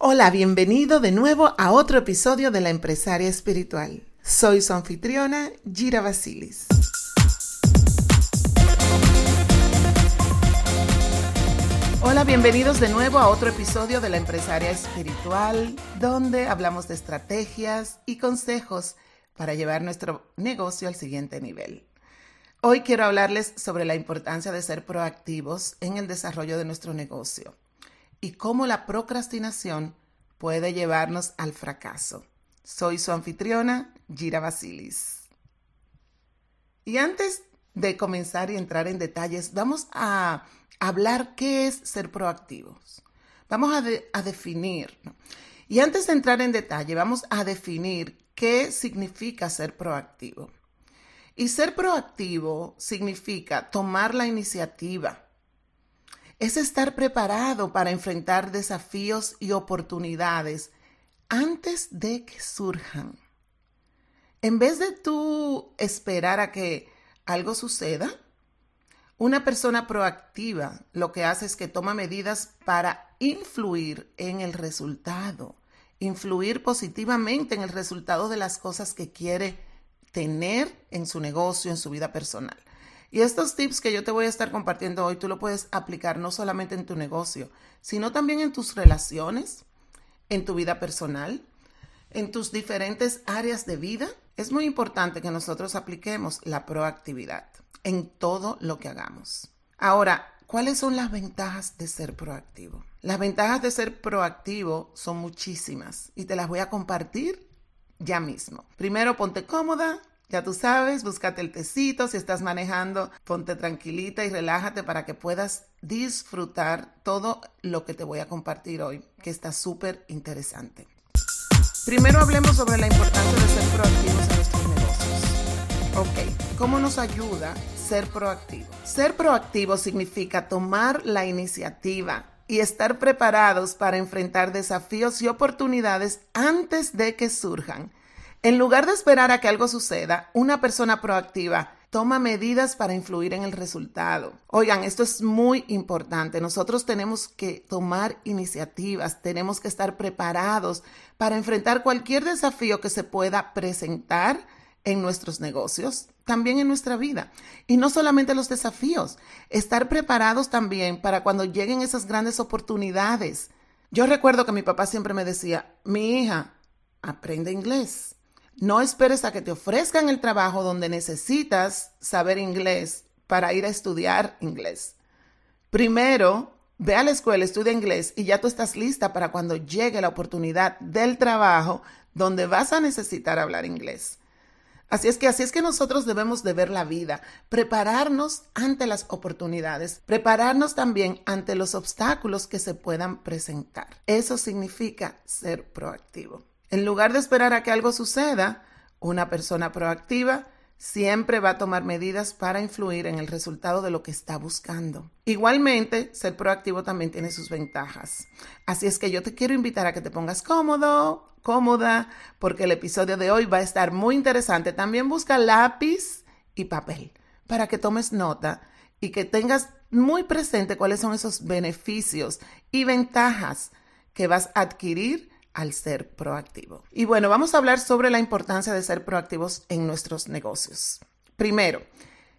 Hola, bienvenido de nuevo a otro episodio de La Empresaria Espiritual. Soy su anfitriona, Gira Basilis. Hola, bienvenidos de nuevo a otro episodio de La Empresaria Espiritual, donde hablamos de estrategias y consejos para llevar nuestro negocio al siguiente nivel. Hoy quiero hablarles sobre la importancia de ser proactivos en el desarrollo de nuestro negocio y cómo la procrastinación puede llevarnos al fracaso. Soy su anfitriona, Gira Basilis. Y antes de comenzar y entrar en detalles, vamos a hablar qué es ser proactivos. Vamos a, definir. Y antes de entrar en detalle, vamos a definir qué significa ser proactivo. Y ser proactivo significa tomar la iniciativa, es estar preparado para enfrentar desafíos y oportunidades antes de que surjan. En vez de tú esperar a que algo suceda, una persona proactiva lo que hace es que toma medidas para influir en el resultado, influir positivamente en el resultado de las cosas que quiere tener en su negocio, en su vida personal. Y estos tips que yo te voy a estar compartiendo hoy, tú lo puedes aplicar no solamente en tu negocio, sino también en tus relaciones, en tu vida personal, en tus diferentes áreas de vida. Es muy importante que nosotros apliquemos la proactividad en todo lo que hagamos. Ahora, ¿cuáles son las ventajas de ser proactivo? Las ventajas de ser proactivo son muchísimas y te las voy a compartir ya mismo. Primero, ponte cómoda, ya tú sabes, búscate el tecito, si estás manejando, ponte tranquilita y relájate para que puedas disfrutar todo lo que te voy a compartir hoy, que está súper interesante. Primero hablemos sobre la importancia de ser proactivos en nuestros negocios. Ok, ¿cómo nos ayuda ser proactivo? Ser proactivo significa tomar la iniciativa y estar preparados para enfrentar desafíos y oportunidades antes de que surjan en lugar de esperar a que algo suceda, una persona proactiva toma medidas para influir en el resultado. Oigan, esto es muy importante. Nosotros tenemos que tomar iniciativas, tenemos que estar preparados para enfrentar cualquier desafío que se pueda presentar en nuestros negocios, también en nuestra vida. Y no solamente los desafíos, estar preparados también para cuando lleguen esas grandes oportunidades. Yo recuerdo que mi papá siempre me decía, mi hija, aprende inglés. No esperes a que te ofrezcan el trabajo donde necesitas saber inglés para ir a estudiar inglés. Primero, ve a la escuela, estudia inglés y ya tú estás lista para cuando llegue la oportunidad del trabajo donde vas a necesitar hablar inglés. Así es que así es que nosotros debemos de ver la vida, prepararnos ante las oportunidades, prepararnos también ante los obstáculos que se puedan presentar. Eso significa ser proactivo. En lugar de esperar a que algo suceda, una persona proactiva siempre va a tomar medidas para influir en el resultado de lo que está buscando. Igualmente, ser proactivo también tiene sus ventajas. Así es que yo te quiero invitar a que te pongas cómodo, cómoda, porque el episodio de hoy va a estar muy interesante. También busca lápiz y papel para que tomes nota y que tengas muy presente cuáles son esos beneficios y ventajas que vas a adquirir al ser proactivo. Y bueno, vamos a hablar sobre la importancia de ser proactivos en nuestros negocios. Primero,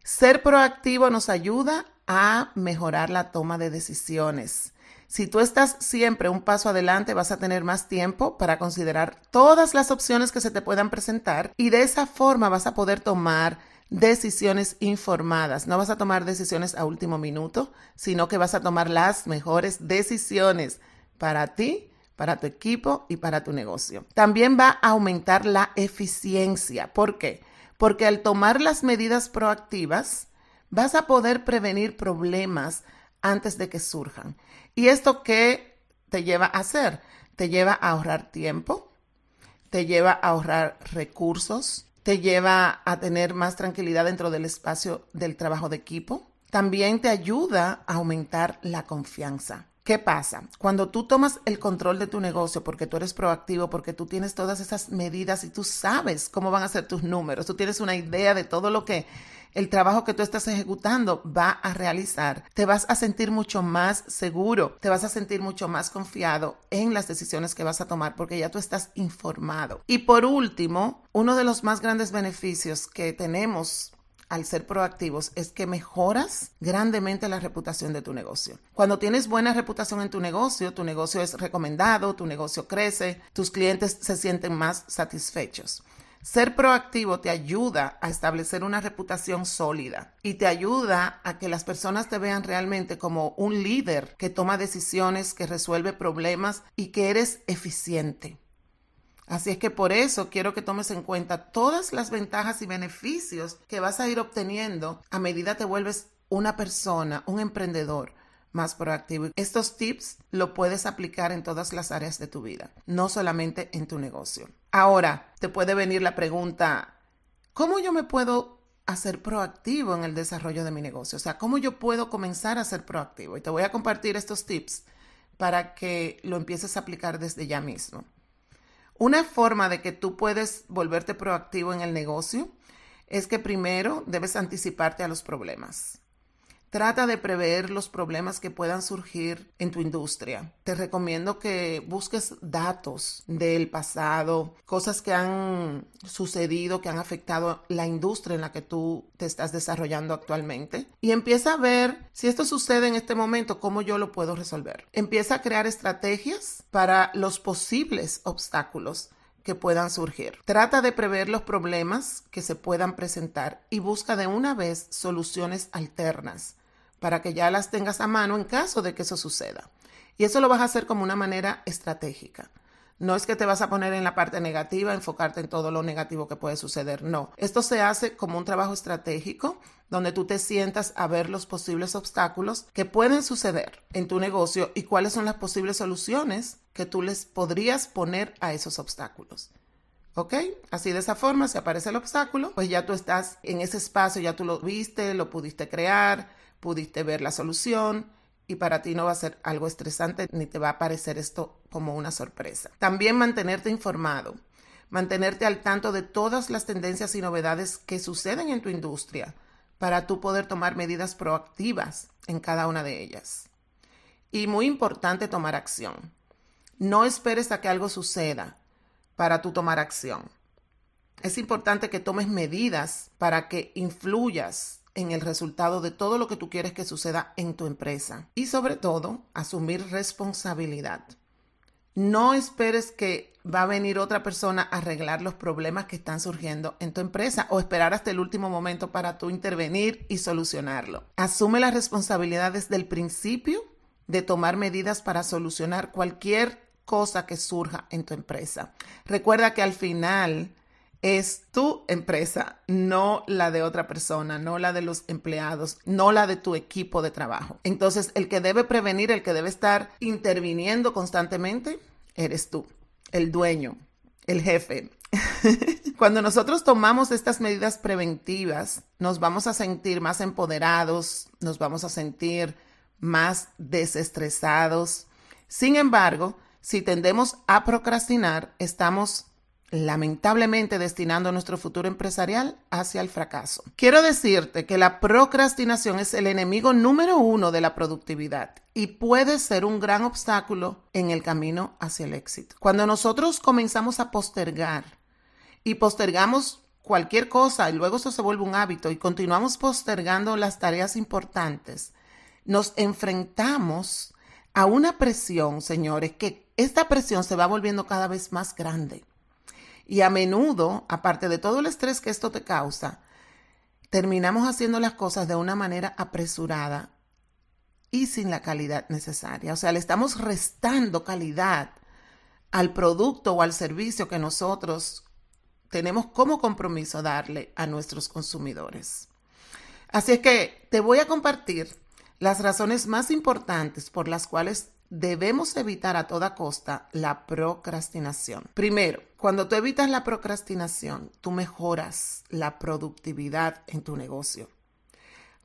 ser proactivo nos ayuda a mejorar la toma de decisiones. Si tú estás siempre un paso adelante, vas a tener más tiempo para considerar todas las opciones que se te puedan presentar y de esa forma vas a poder tomar decisiones informadas. No vas a tomar decisiones a último minuto, sino que vas a tomar las mejores decisiones para ti para tu equipo y para tu negocio. También va a aumentar la eficiencia. ¿Por qué? Porque al tomar las medidas proactivas, vas a poder prevenir problemas antes de que surjan. ¿Y esto qué te lleva a hacer? te lleva a ahorrar tiempo, te lleva a ahorrar recursos, te lleva a tener más tranquilidad dentro del espacio del trabajo de equipo. También te ayuda a aumentar la confianza. ¿Qué pasa? Cuando tú tomas el control de tu negocio porque tú eres proactivo, porque tú tienes todas esas medidas y tú sabes cómo van a ser tus números, tú tienes una idea de todo lo que el trabajo que tú estás ejecutando va a realizar, te vas a sentir mucho más seguro, te vas a sentir mucho más confiado en las decisiones que vas a tomar porque ya tú estás informado. Y por último, uno de los más grandes beneficios que tenemos al ser proactivos es que mejoras grandemente la reputación de tu negocio. Cuando tienes buena reputación en tu negocio, tu negocio es recomendado, tu negocio crece, tus clientes se sienten más satisfechos. Ser proactivo te ayuda a establecer una reputación sólida y te ayuda a que las personas te vean realmente como un líder que toma decisiones, que resuelve problemas y que eres eficiente. Así es que por eso quiero que tomes en cuenta todas las ventajas y beneficios que vas a ir obteniendo a medida te vuelves una persona, un emprendedor más proactivo. Estos tips lo puedes aplicar en todas las áreas de tu vida, no solamente en tu negocio. Ahora, te puede venir la pregunta, ¿cómo yo me puedo hacer proactivo en el desarrollo de mi negocio? O sea, ¿cómo yo puedo comenzar a ser proactivo? Y te voy a compartir estos tips para que lo empieces a aplicar desde ya mismo. Una forma de que tú puedes volverte proactivo en el negocio es que primero debes anticiparte a los problemas. Trata de prever los problemas que puedan surgir en tu industria. Te recomiendo que busques datos del pasado, cosas que han sucedido, que han afectado la industria en la que tú te estás desarrollando actualmente. Y empieza a ver si esto sucede en este momento, cómo yo lo puedo resolver. Empieza a crear estrategias para los posibles obstáculos que puedan surgir. Trata de prever los problemas que se puedan presentar y busca de una vez soluciones alternas para que ya las tengas a mano en caso de que eso suceda. Y eso lo vas a hacer como una manera estratégica. No es que te vas a poner en la parte negativa, enfocarte en todo lo negativo que puede suceder. No, esto se hace como un trabajo estratégico donde tú te sientas a ver los posibles obstáculos que pueden suceder en tu negocio y cuáles son las posibles soluciones que tú les podrías poner a esos obstáculos. ¿Ok? Así de esa forma, si aparece el obstáculo, pues ya tú estás en ese espacio, ya tú lo viste, lo pudiste crear, pudiste ver la solución y para ti no va a ser algo estresante ni te va a parecer esto como una sorpresa. También mantenerte informado, mantenerte al tanto de todas las tendencias y novedades que suceden en tu industria para tú poder tomar medidas proactivas en cada una de ellas. Y muy importante tomar acción. No esperes a que algo suceda para tú tomar acción. Es importante que tomes medidas para que influyas en el resultado de todo lo que tú quieres que suceda en tu empresa. Y sobre todo, asumir responsabilidad. No esperes que va a venir otra persona a arreglar los problemas que están surgiendo en tu empresa o esperar hasta el último momento para tú intervenir y solucionarlo. Asume la responsabilidad desde el principio de tomar medidas para solucionar cualquier cosa que surja en tu empresa. Recuerda que al final es tu empresa, no la de otra persona, no la de los empleados, no la de tu equipo de trabajo. Entonces, el que debe prevenir, el que debe estar interviniendo constantemente, eres tú, el dueño, el jefe. Cuando nosotros tomamos estas medidas preventivas, nos vamos a sentir más empoderados, nos vamos a sentir más desestresados. Sin embargo, si tendemos a procrastinar, estamos lamentablemente destinando nuestro futuro empresarial hacia el fracaso. Quiero decirte que la procrastinación es el enemigo número uno de la productividad y puede ser un gran obstáculo en el camino hacia el éxito. Cuando nosotros comenzamos a postergar y postergamos cualquier cosa y luego eso se vuelve un hábito y continuamos postergando las tareas importantes, nos enfrentamos a una presión, señores, que esta presión se va volviendo cada vez más grande. Y a menudo, aparte de todo el estrés que esto te causa, terminamos haciendo las cosas de una manera apresurada y sin la calidad necesaria. O sea, le estamos restando calidad al producto o al servicio que nosotros tenemos como compromiso darle a nuestros consumidores. Así es que te voy a compartir las razones más importantes por las cuales debemos evitar a toda costa la procrastinación. Primero, cuando tú evitas la procrastinación, tú mejoras la productividad en tu negocio.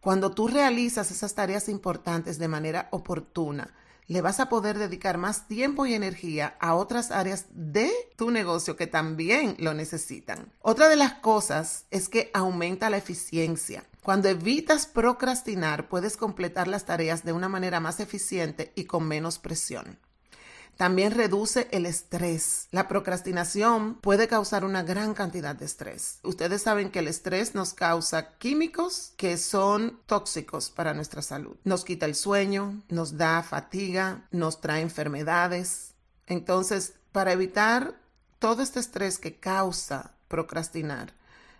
Cuando tú realizas esas tareas importantes de manera oportuna, le vas a poder dedicar más tiempo y energía a otras áreas de tu negocio que también lo necesitan. Otra de las cosas es que aumenta la eficiencia. Cuando evitas procrastinar, puedes completar las tareas de una manera más eficiente y con menos presión. También reduce el estrés. La procrastinación puede causar una gran cantidad de estrés. Ustedes saben que el estrés nos causa químicos que son tóxicos para nuestra salud. Nos quita el sueño, nos da fatiga, nos trae enfermedades. Entonces, para evitar todo este estrés que causa procrastinar,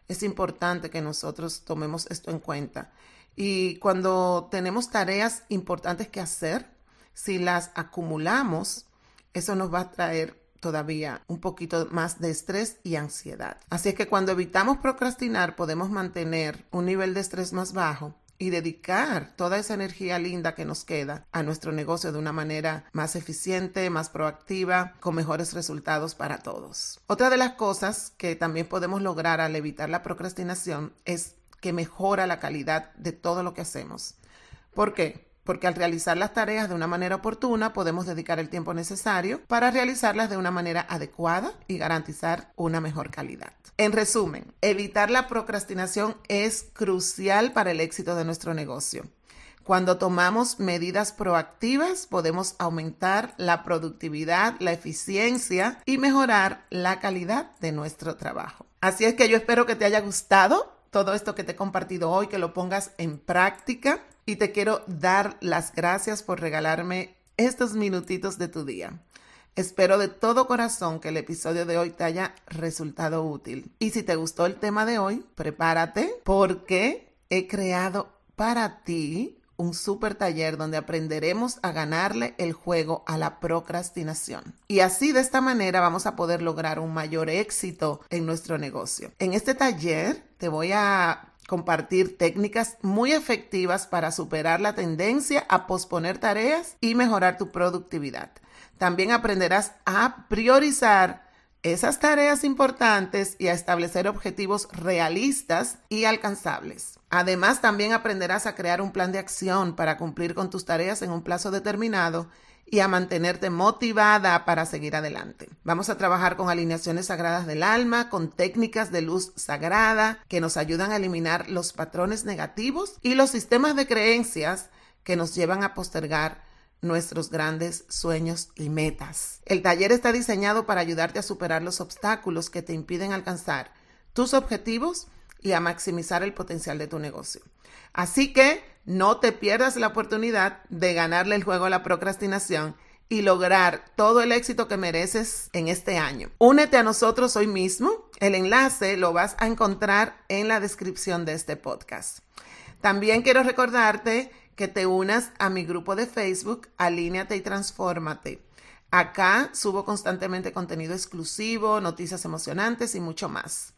es importante que nosotros tomemos esto en cuenta. Y cuando tenemos tareas importantes que hacer, si las acumulamos, eso nos va a traer todavía un poquito más de estrés y ansiedad. Así es que cuando evitamos procrastinar podemos mantener un nivel de estrés más bajo y dedicar toda esa energía linda que nos queda a nuestro negocio de una manera más eficiente, más proactiva, con mejores resultados para todos. Otra de las cosas que también podemos lograr al evitar la procrastinación es que mejora la calidad de todo lo que hacemos. ¿Por qué? Porque al realizar las tareas de una manera oportuna podemos dedicar el tiempo necesario para realizarlas de una manera adecuada y garantizar una mejor calidad. En resumen, evitar la procrastinación es crucial para el éxito de nuestro negocio. Cuando tomamos medidas proactivas podemos aumentar la productividad, la eficiencia y mejorar la calidad de nuestro trabajo. Así es que yo espero que te haya gustado todo esto que te he compartido hoy, que lo pongas en práctica y te quiero dar las gracias por regalarme estos minutitos de tu día. Espero de todo corazón que el episodio de hoy te haya resultado útil. Y si te gustó el tema de hoy, prepárate porque he creado para ti un super taller donde aprenderemos a ganarle el juego a la procrastinación. Y así de esta manera vamos a poder lograr un mayor éxito en nuestro negocio. En este taller te voy a compartir técnicas muy efectivas para superar la tendencia a posponer tareas y mejorar tu productividad. También aprenderás a priorizar esas tareas importantes y a establecer objetivos realistas y alcanzables. Además, también aprenderás a crear un plan de acción para cumplir con tus tareas en un plazo determinado y a mantenerte motivada para seguir adelante. Vamos a trabajar con alineaciones sagradas del alma, con técnicas de luz sagrada que nos ayudan a eliminar los patrones negativos y los sistemas de creencias que nos llevan a postergar nuestros grandes sueños y metas. El taller está diseñado para ayudarte a superar los obstáculos que te impiden alcanzar tus objetivos y a maximizar el potencial de tu negocio. Así que no te pierdas la oportunidad de ganarle el juego a la procrastinación y lograr todo el éxito que mereces en este año. Únete a nosotros hoy mismo. El enlace lo vas a encontrar en la descripción de este podcast. También quiero recordarte que te unas a mi grupo de Facebook, Alíneate y Transfórmate. Acá subo constantemente contenido exclusivo, noticias emocionantes y mucho más.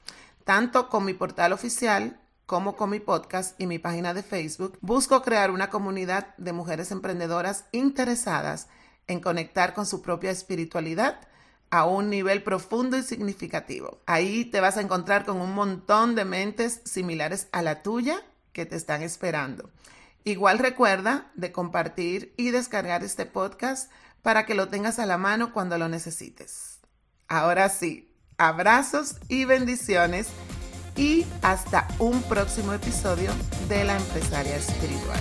Tanto con mi portal oficial como con mi podcast y mi página de Facebook, busco crear una comunidad de mujeres emprendedoras interesadas en conectar con su propia espiritualidad a un nivel profundo y significativo. Ahí te vas a encontrar con un montón de mentes similares a la tuya que te están esperando. Igual recuerda de compartir y descargar este podcast para que lo tengas a la mano cuando lo necesites. Ahora sí, abrazos y bendiciones y hasta un próximo episodio de La Empresaria Espiritual.